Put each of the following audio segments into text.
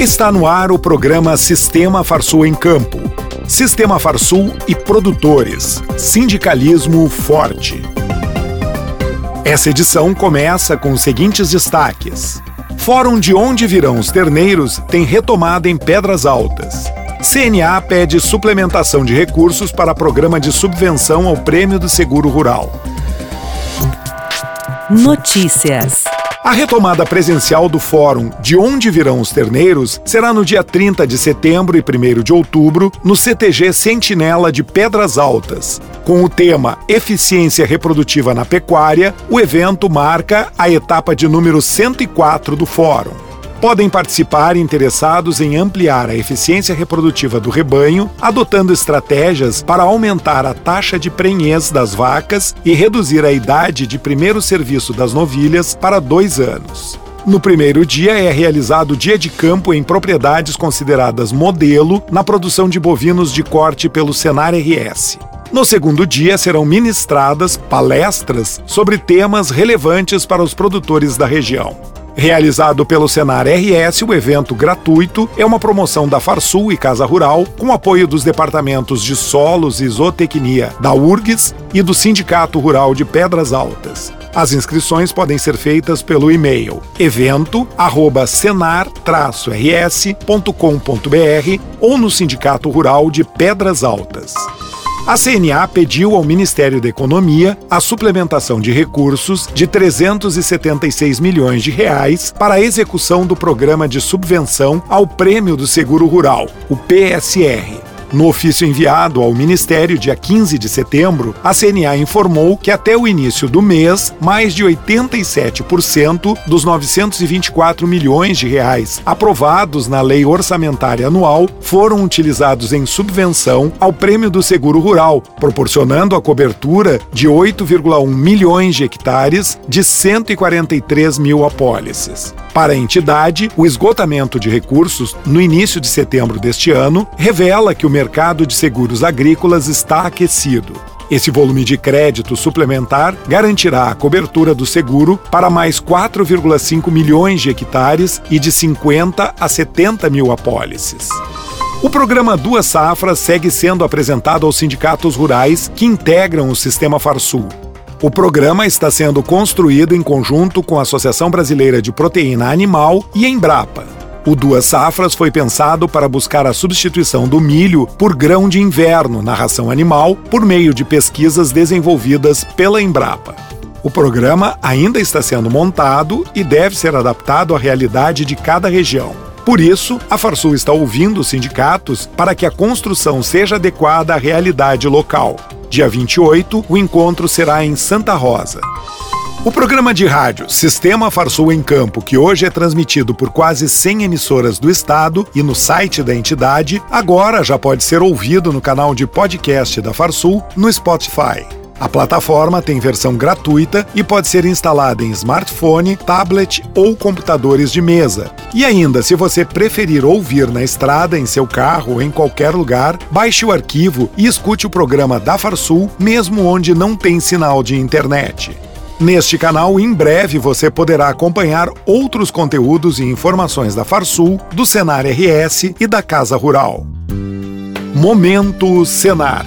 Está no ar o programa Sistema Farsul em Campo. Sistema Farsul e produtores. Sindicalismo forte. Essa edição começa com os seguintes destaques. Fórum de onde virão os terneiros tem retomada em Pedras Altas. CNA pede suplementação de recursos para programa de subvenção ao Prêmio do Seguro Rural. Notícias. A retomada presencial do Fórum De Onde Virão os Terneiros será no dia 30 de setembro e 1 de outubro, no CTG Sentinela de Pedras Altas. Com o tema Eficiência Reprodutiva na Pecuária, o evento marca a etapa de número 104 do Fórum. Podem participar interessados em ampliar a eficiência reprodutiva do rebanho, adotando estratégias para aumentar a taxa de prenhez das vacas e reduzir a idade de primeiro serviço das novilhas para dois anos. No primeiro dia é realizado dia de campo em propriedades consideradas modelo na produção de bovinos de corte pelo Senar RS. No segundo dia serão ministradas palestras sobre temas relevantes para os produtores da região. Realizado pelo Senar RS, o evento gratuito é uma promoção da Farsul e Casa Rural, com apoio dos departamentos de Solos e Zootecnia da URGS e do Sindicato Rural de Pedras Altas. As inscrições podem ser feitas pelo e-mail evento@senar-rs.com.br ou no Sindicato Rural de Pedras Altas. A CNA pediu ao Ministério da Economia a suplementação de recursos de 376 milhões de reais para a execução do programa de subvenção ao Prêmio do Seguro Rural, o PSR. No ofício enviado ao Ministério dia 15 de setembro, a CNA informou que até o início do mês, mais de 87% dos 924 milhões de reais aprovados na Lei Orçamentária Anual foram utilizados em subvenção ao Prêmio do Seguro Rural, proporcionando a cobertura de 8,1 milhões de hectares de 143 mil apólices. Para a entidade, o esgotamento de recursos no início de setembro deste ano revela que o mercado de seguros agrícolas está aquecido. Esse volume de crédito suplementar garantirá a cobertura do seguro para mais 4,5 milhões de hectares e de 50 a 70 mil apólices. O programa Duas Safras segue sendo apresentado aos sindicatos rurais que integram o sistema Farsul. O programa está sendo construído em conjunto com a Associação Brasileira de Proteína Animal e Embrapa. O Duas Safras foi pensado para buscar a substituição do milho por grão de inverno na ração animal por meio de pesquisas desenvolvidas pela Embrapa. O programa ainda está sendo montado e deve ser adaptado à realidade de cada região. Por isso, a Farsul está ouvindo os sindicatos para que a construção seja adequada à realidade local. Dia 28, o encontro será em Santa Rosa. O programa de rádio Sistema Farsul em Campo, que hoje é transmitido por quase 100 emissoras do estado e no site da entidade, agora já pode ser ouvido no canal de podcast da Farsul no Spotify. A plataforma tem versão gratuita e pode ser instalada em smartphone, tablet ou computadores de mesa. E ainda, se você preferir ouvir na estrada, em seu carro ou em qualquer lugar, baixe o arquivo e escute o programa da Farsul, mesmo onde não tem sinal de internet. Neste canal, em breve você poderá acompanhar outros conteúdos e informações da Farsul, do Senar RS e da Casa Rural. Momento Senar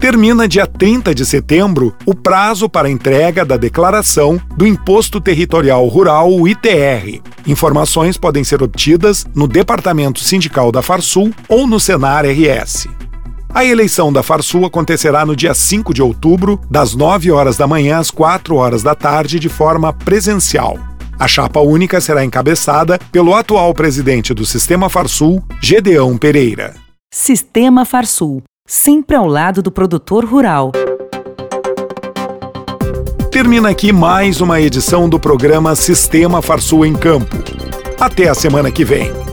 termina dia 30 de setembro o prazo para entrega da declaração do Imposto Territorial Rural, o ITR. Informações podem ser obtidas no Departamento Sindical da Farsul ou no Senar RS. A eleição da Farsul acontecerá no dia 5 de outubro, das 9 horas da manhã às 4 horas da tarde, de forma presencial. A chapa única será encabeçada pelo atual presidente do Sistema Farsul, Gedeão Pereira. Sistema Farsul sempre ao lado do produtor rural. Termina aqui mais uma edição do programa Sistema Farsul em Campo. Até a semana que vem.